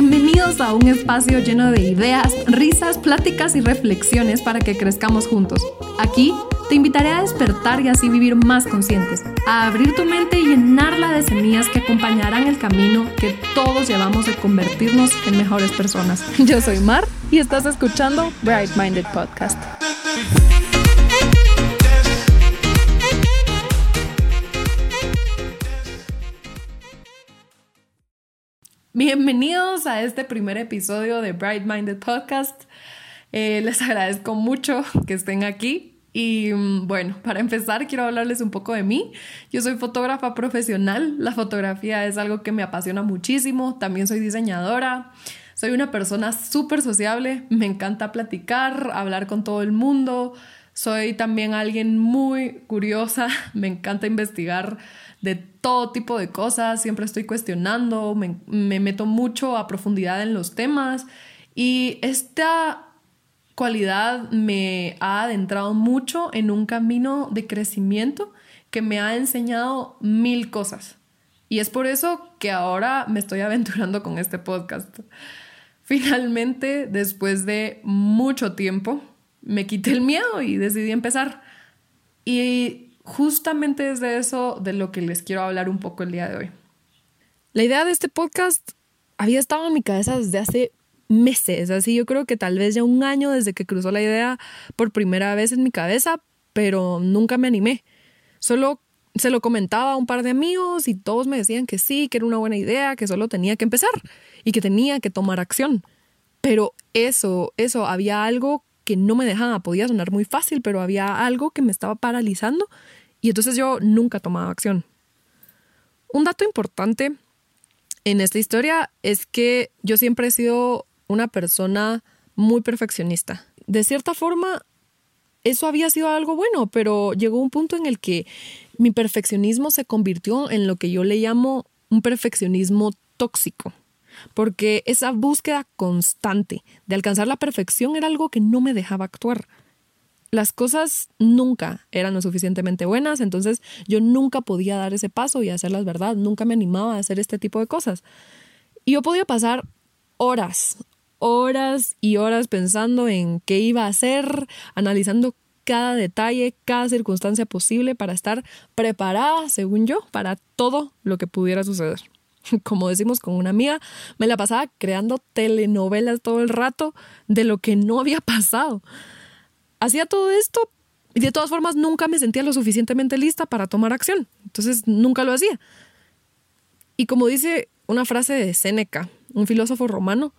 Bienvenidos a un espacio lleno de ideas, risas, pláticas y reflexiones para que crezcamos juntos. Aquí te invitaré a despertar y así vivir más conscientes, a abrir tu mente y llenarla de semillas que acompañarán el camino que todos llevamos de convertirnos en mejores personas. Yo soy Mar y estás escuchando Bright Minded Podcast. Bienvenidos a este primer episodio de Bright Minded Podcast. Eh, les agradezco mucho que estén aquí. Y mm, bueno, para empezar quiero hablarles un poco de mí. Yo soy fotógrafa profesional. La fotografía es algo que me apasiona muchísimo. También soy diseñadora. Soy una persona súper sociable. Me encanta platicar, hablar con todo el mundo. Soy también alguien muy curiosa. Me encanta investigar de todo tipo de cosas, siempre estoy cuestionando, me, meto mucho a profundidad en los temas y esta cualidad me ha adentrado mucho en un camino de crecimiento que me ha enseñado mil cosas. Y es por eso que ahora me estoy aventurando con este podcast. Finalmente, después de mucho tiempo, me quité el miedo y decidí empezar. Y justamente es de eso de lo que les quiero hablar un poco el día de hoy. La idea de este podcast había estado en mi cabeza desde hace meses, así yo creo que tal vez ya un año desde que cruzó la idea por primera vez en mi cabeza, pero nunca me animé. Solo se lo comentaba a un par de amigos y todos me decían que sí, que era una buena idea, que solo tenía que empezar y que tenía que tomar acción. Pero eso, eso, había algo que no me dejaba, podía sonar muy fácil, pero había algo que me estaba paralizando y entonces yo nunca tomaba acción. Un dato importante en esta historia es que yo siempre he sido una persona muy perfeccionista. De cierta forma, eso había sido algo bueno, pero llegó un punto en el que mi perfeccionismo se convirtió en lo que yo le llamo un perfeccionismo tóxico, porque esa búsqueda constante de alcanzar la perfección era algo que no me dejaba actuar las cosas nunca eran lo suficientemente buenas, entonces yo nunca podía dar ese paso y hacerlas verdad, nunca me animaba a hacer este tipo de cosas. Y yo podía pasar horas, horas y horas pensando en qué iba a hacer, analizando cada detalle, cada circunstancia posible para estar preparada, según yo, para todo lo que pudiera suceder. Como decimos con una amiga, me la pasaba creando telenovelas todo el rato de lo que no había pasado hacía todo esto y de todas formas nunca me sentía lo suficientemente lista para tomar acción. Entonces nunca lo hacía. Y como dice una frase de Séneca, un filósofo romano,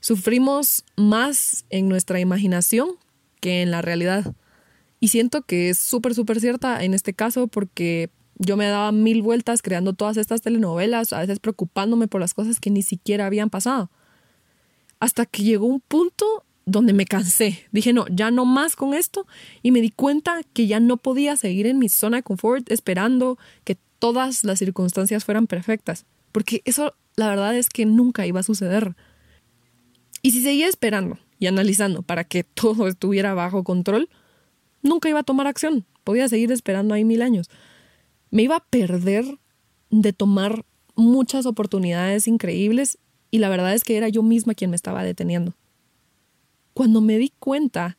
sufrimos más en nuestra imaginación que en la realidad. Y siento que es súper, súper cierta en este caso porque yo me daba mil vueltas creando todas estas telenovelas, a veces preocupándome por las cosas que ni siquiera habían pasado. Hasta que llegó un punto donde me cansé. Dije, no, ya no más con esto y me di cuenta que ya no podía seguir en mi zona de confort esperando que todas las circunstancias fueran perfectas, porque eso la verdad es que nunca iba a suceder. Y si seguía esperando y analizando para que todo estuviera bajo control, nunca iba a tomar acción, podía seguir esperando ahí mil años. Me iba a perder de tomar muchas oportunidades increíbles y la verdad es que era yo misma quien me estaba deteniendo cuando me di cuenta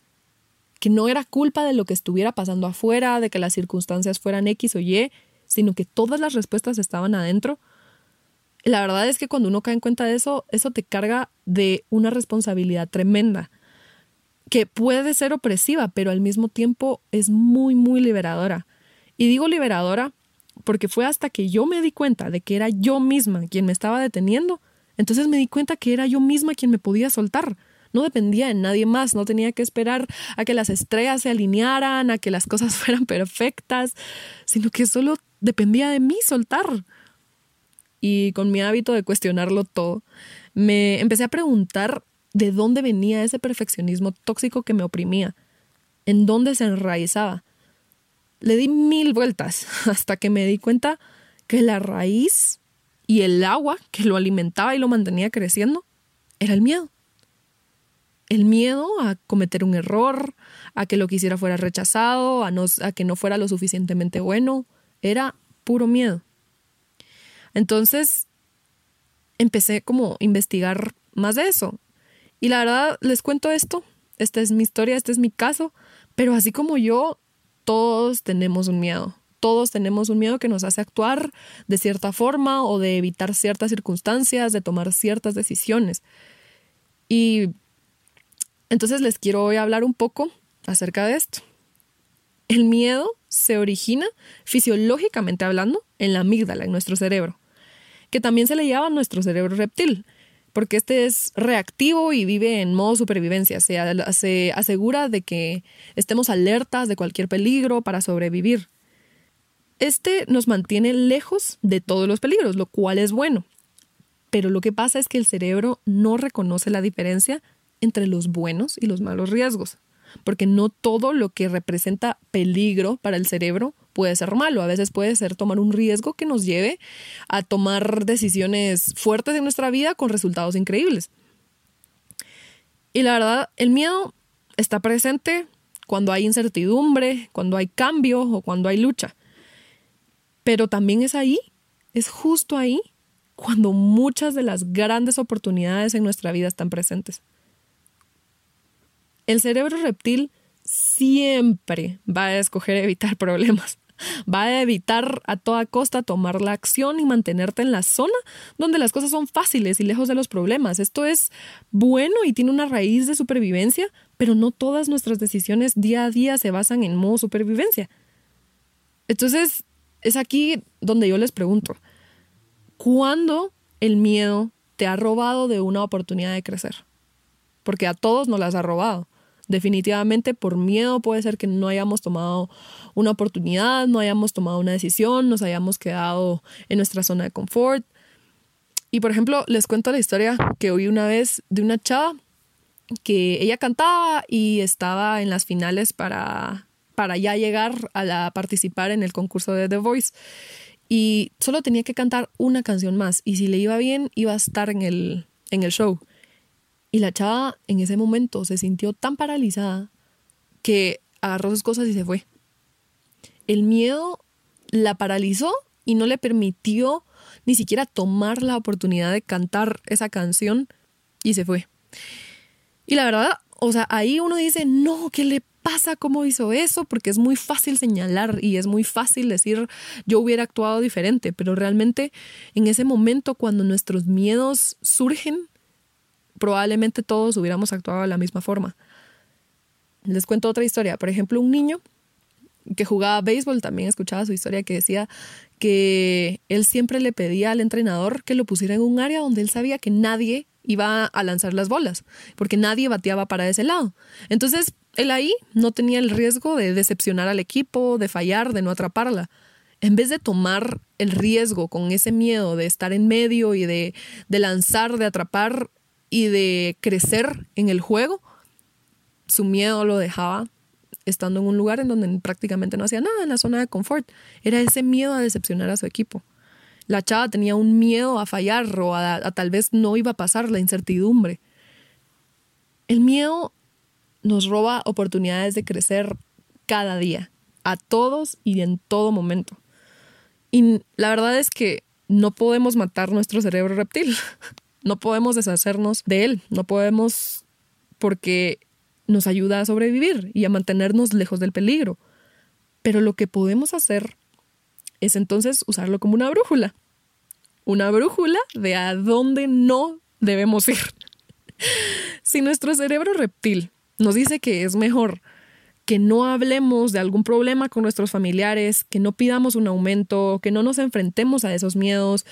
que no era culpa de lo que estuviera pasando afuera, de que las circunstancias fueran X o Y, sino que todas las respuestas estaban adentro, la verdad es que cuando uno cae en cuenta de eso, eso te carga de una responsabilidad tremenda, que puede ser opresiva, pero al mismo tiempo es muy, muy liberadora. Y digo liberadora porque fue hasta que yo me di cuenta de que era yo misma quien me estaba deteniendo, entonces me di cuenta que era yo misma quien me podía soltar no dependía de nadie más, no tenía que esperar a que las estrellas se alinearan, a que las cosas fueran perfectas, sino que solo dependía de mí soltar. Y con mi hábito de cuestionarlo todo, me empecé a preguntar de dónde venía ese perfeccionismo tóxico que me oprimía, en dónde se enraizaba. Le di mil vueltas hasta que me di cuenta que la raíz y el agua que lo alimentaba y lo mantenía creciendo era el miedo el miedo a cometer un error, a que lo que hiciera fuera rechazado, a, a que no fuera lo suficientemente bueno. Era puro miedo. Entonces, empecé como a investigar más de eso. Y la verdad, les cuento esto, esta es mi historia, este es mi caso, pero así como yo, todos tenemos un miedo. Todos tenemos un miedo que nos hace actuar de cierta forma o de evitar ciertas circunstancias, de tomar ciertas decisiones. Y entonces les quiero hoy hablar un poco acerca de esto. El miedo se origina fisiológicamente hablando en la amígdala, en nuestro cerebro, que también se le llama nuestro cerebro reptil, porque este es reactivo y vive en modo supervivencia, se, se asegura de que estemos alertas de cualquier peligro para sobrevivir. Este nos mantiene lejos de todos los peligros, lo cual es bueno. Pero lo que pasa es que el cerebro no reconoce la diferencia entre los buenos y los malos riesgos porque no todo lo que representa peligro para el cerebro puede ser malo. A veces puede ser tomar un riesgo que nos lleve a tomar decisiones fuertes en nuestra vida con resultados increíbles. Y la verdad, el miedo está presente cuando hay incertidumbre, cuando hay cambio o cuando hay lucha. Pero también es ahí, es justo ahí, cuando muchas de las grandes oportunidades en nuestra vida están presentes. El cerebro reptil siempre va a escoger evitar problemas. Va a evitar a toda costa tomar la acción y mantenerte en la zona donde las cosas son fáciles y lejos de los problemas. Esto es bueno y tiene una raíz de supervivencia, pero no todas nuestras decisiones día a día se basan en modo supervivencia. Entonces, es aquí donde yo les pregunto, ¿cuándo el miedo te ha robado de una oportunidad de crecer? Porque a todos nos las ha robado. Definitivamente por miedo puede ser que no hayamos tomado una oportunidad, no hayamos tomado una decisión, nos hayamos quedado en nuestra zona de confort. Y por ejemplo, les cuento la historia que oí una vez de una chava que ella cantaba y estaba en las finales para, para ya llegar a participar en el concurso de The Voice. Y solo tenía que cantar una canción más y si le iba bien iba a estar en el, en el show. Y la chava en ese momento se sintió tan paralizada que agarró sus cosas y se fue. El miedo la paralizó y no le permitió ni siquiera tomar la oportunidad de cantar esa canción y se fue. Y la verdad, o sea, ahí uno dice, no, ¿qué le pasa? ¿Cómo hizo eso? Porque es muy fácil señalar y es muy fácil decir, yo hubiera actuado diferente, pero realmente en ese momento cuando nuestros miedos surgen, probablemente todos hubiéramos actuado de la misma forma. Les cuento otra historia. Por ejemplo, un niño que jugaba béisbol también escuchaba su historia que decía que él siempre le pedía al entrenador que lo pusiera en un área donde él sabía que nadie iba a lanzar las bolas, porque nadie bateaba para ese lado. Entonces, él ahí no tenía el riesgo de decepcionar al equipo, de fallar, de no atraparla. En vez de tomar el riesgo con ese miedo de estar en medio y de, de lanzar, de atrapar, y de crecer en el juego, su miedo lo dejaba estando en un lugar en donde prácticamente no hacía nada, en la zona de confort. Era ese miedo a decepcionar a su equipo. La chava tenía un miedo a fallar o a, tal vez no iba a pasar, la incertidumbre. El miedo nos roba oportunidades de crecer cada día, a todos y en todo momento. Y la verdad es que no podemos matar nuestro cerebro reptil. No podemos deshacernos de él, no podemos porque nos ayuda a sobrevivir y a mantenernos lejos del peligro. Pero lo que podemos hacer es entonces usarlo como una brújula. Una brújula de a dónde no debemos ir. si nuestro cerebro reptil nos dice que es mejor que no hablemos de algún problema con nuestros familiares, que no pidamos un aumento, que no nos enfrentemos a esos miedos,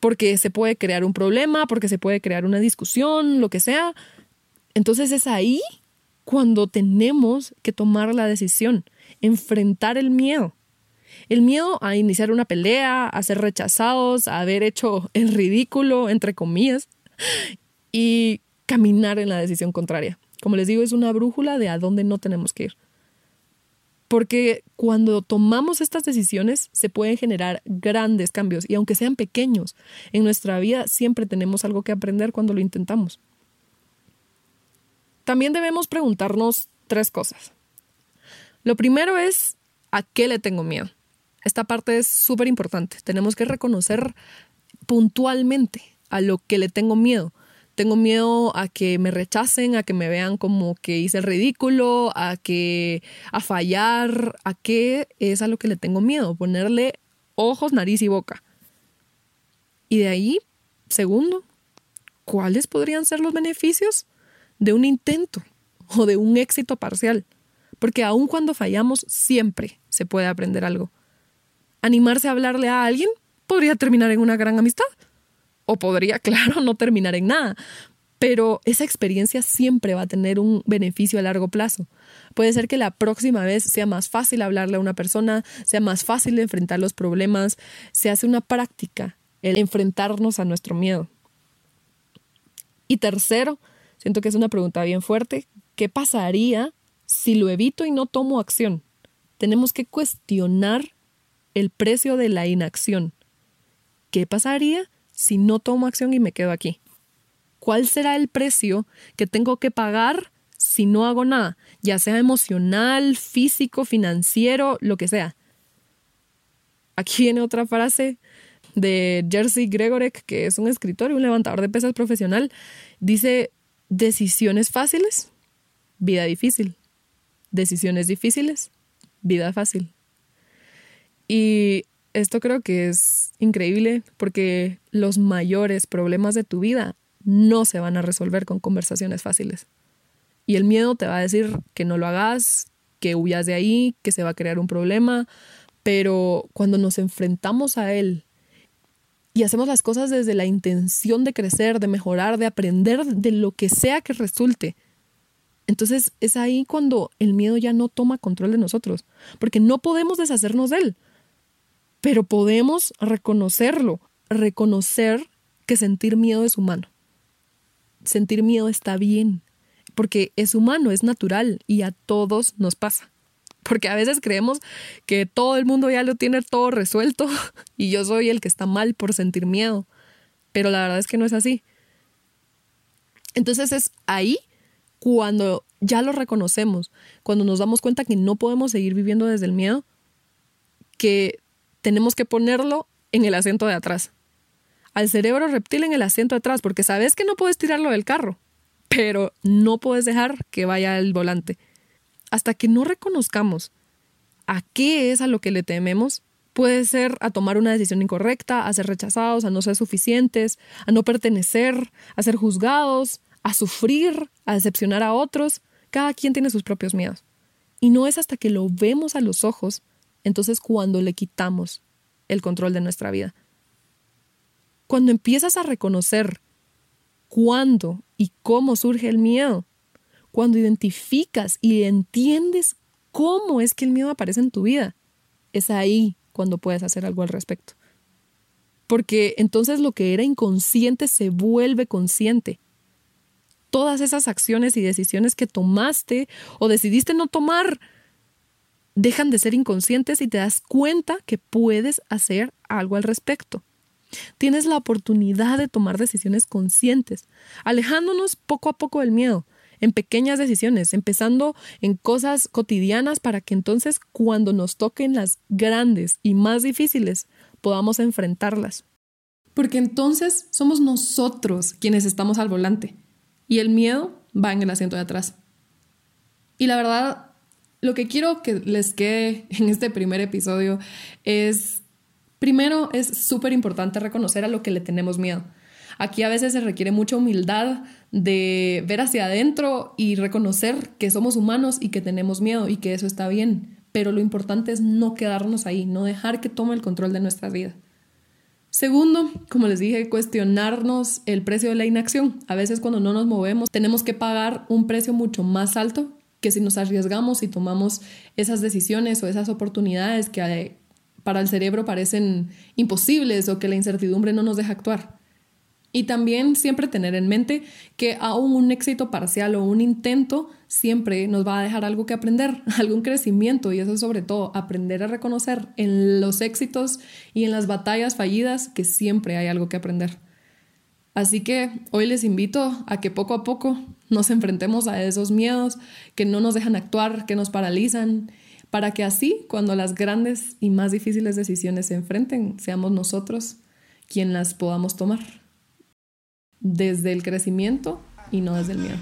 porque se puede crear un problema, porque se puede crear una discusión, lo que sea. Entonces es ahí cuando tenemos que tomar la decisión, enfrentar el miedo. El miedo a iniciar una pelea, a ser rechazados, a haber hecho el ridículo, entre comillas, y caminar en la decisión contraria. Como les digo, es una brújula de a dónde no tenemos que ir. Porque cuando tomamos estas decisiones se pueden generar grandes cambios y aunque sean pequeños, en nuestra vida siempre tenemos algo que aprender cuando lo intentamos. También debemos preguntarnos tres cosas. Lo primero es, ¿a qué le tengo miedo? Esta parte es súper importante. Tenemos que reconocer puntualmente a lo que le tengo miedo. Tengo miedo a que me rechacen, a que me vean como que hice el ridículo, a que a fallar, a qué es a lo que le tengo miedo, ponerle ojos, nariz y boca. Y de ahí, segundo, ¿cuáles podrían ser los beneficios de un intento o de un éxito parcial? Porque aun cuando fallamos, siempre se puede aprender algo. Animarse a hablarle a alguien podría terminar en una gran amistad. O podría, claro, no terminar en nada. Pero esa experiencia siempre va a tener un beneficio a largo plazo. Puede ser que la próxima vez sea más fácil hablarle a una persona, sea más fácil enfrentar los problemas, se hace una práctica el enfrentarnos a nuestro miedo. Y tercero, siento que es una pregunta bien fuerte, ¿qué pasaría si lo evito y no tomo acción? Tenemos que cuestionar el precio de la inacción. ¿Qué pasaría si no tomo acción y me quedo aquí? ¿Cuál será el precio que tengo que pagar si no hago nada? Ya sea emocional, físico, financiero, lo que sea. Aquí viene otra frase de Jersey Gregorek, que es un escritor y un levantador de pesas profesional. Dice, decisiones fáciles, vida difícil. Decisiones difíciles, vida fácil. Y esto creo que es increíble porque los mayores problemas de tu vida no se van a resolver con conversaciones fáciles. Y el miedo te va a decir que no lo hagas, que huyas de ahí, que se va a crear un problema, pero cuando nos enfrentamos a él y hacemos las cosas desde la intención de crecer, de mejorar, de aprender de lo que sea que resulte, entonces es ahí cuando el miedo ya no toma control de nosotros, porque no podemos deshacernos de él pero podemos reconocerlo, reconocer que sentir miedo es humano. Sentir miedo está bien, porque es humano, es natural y a todos nos pasa. Porque a veces creemos que todo el mundo ya lo tiene todo resuelto y yo soy el que está mal por sentir miedo. Pero la verdad es que no es así. Entonces es ahí cuando ya lo reconocemos, cuando nos damos cuenta que no podemos seguir viviendo desde el miedo, que tenemos que ponerlo en el asiento de atrás. Al cerebro reptil en el asiento de atrás, porque sabes que no puedes tirarlo del carro, pero no puedes dejar que vaya al volante. Hasta que no reconozcamos a qué es a lo que le tememos, puede ser a tomar una decisión incorrecta, a ser rechazados, a no ser suficientes, a no pertenecer, a ser juzgados, a sufrir, a decepcionar a otros. Cada quien tiene sus propios miedos. Y no es hasta que lo vemos a los ojos entonces cuando le quitamos el control de nuestra vida. Cuando empiezas a reconocer cuándo y cómo surge el miedo, cuando identificas y entiendes cómo es que el miedo aparece en tu vida, es ahí cuando puedes hacer algo al respecto. Porque entonces lo que era inconsciente se vuelve consciente. Todas esas acciones y decisiones que tomaste o decidiste no tomar dejan de ser inconscientes y te das cuenta que puedes hacer algo al respecto. Tienes la oportunidad de tomar decisiones conscientes, alejándonos poco a poco del miedo, en pequeñas decisiones, empezando en cosas cotidianas para que entonces cuando nos toquen las grandes y más difíciles podamos enfrentarlas. Porque entonces somos nosotros quienes estamos al volante y el miedo va en el asiento de atrás. Y la verdad, lo que quiero que les quede en este primer episodio es, primero, es súper importante reconocer a lo que le tenemos miedo. Aquí a veces se requiere mucha humildad de ver hacia adentro y reconocer que somos humanos y que tenemos miedo y que eso está bien. Pero lo importante es no quedarnos ahí, no dejar que tome el control de nuestra vida. Segundo, como les dije, cuestionarnos el precio de la inacción. A veces cuando no nos movemos tenemos que pagar un precio mucho más alto que si nos arriesgamos y tomamos esas decisiones o esas oportunidades que eh, para el cerebro parecen imposibles o que la incertidumbre no nos deja actuar. Y también siempre tener en mente que aún un éxito parcial o un intento siempre nos va a dejar algo que aprender, algún crecimiento y eso sobre todo aprender a reconocer en los éxitos y en las batallas fallidas que siempre hay algo que aprender. Así que hoy les invito a que poco a poco nos enfrentemos a esos miedos que no nos dejan actuar, que nos paralizan, para que así, cuando las grandes y más difíciles decisiones se enfrenten, seamos nosotros quien las podamos tomar. desde el crecimiento y no desde el miedo.